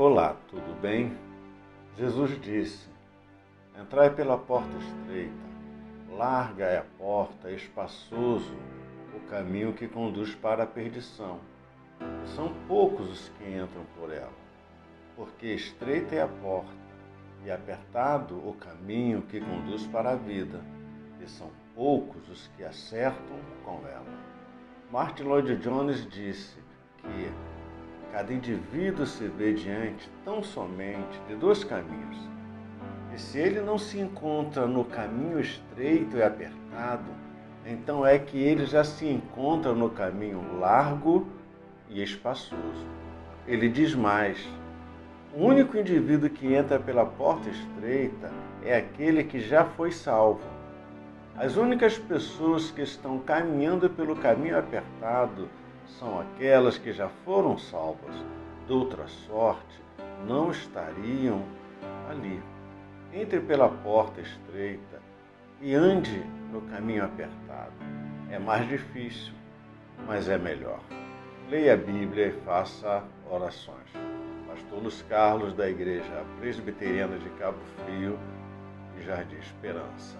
Olá, tudo bem? Jesus disse: Entrai pela porta estreita, larga é a porta, espaçoso o caminho que conduz para a perdição. São poucos os que entram por ela, porque estreita é a porta e apertado o caminho que conduz para a vida, e são poucos os que acertam com ela. Martin Lloyd Jones disse que cada indivíduo se vê diante tão somente de dois caminhos. E se ele não se encontra no caminho estreito e apertado, então é que ele já se encontra no caminho largo e espaçoso. Ele diz mais: o único indivíduo que entra pela porta estreita é aquele que já foi salvo. As únicas pessoas que estão caminhando pelo caminho apertado são aquelas que já foram salvas. De outra sorte, não estariam ali. Entre pela porta estreita e ande no caminho apertado. É mais difícil, mas é melhor. Leia a Bíblia e faça orações. Pastor Luiz Carlos, da Igreja Presbiteriana de Cabo Frio e Jardim Esperança.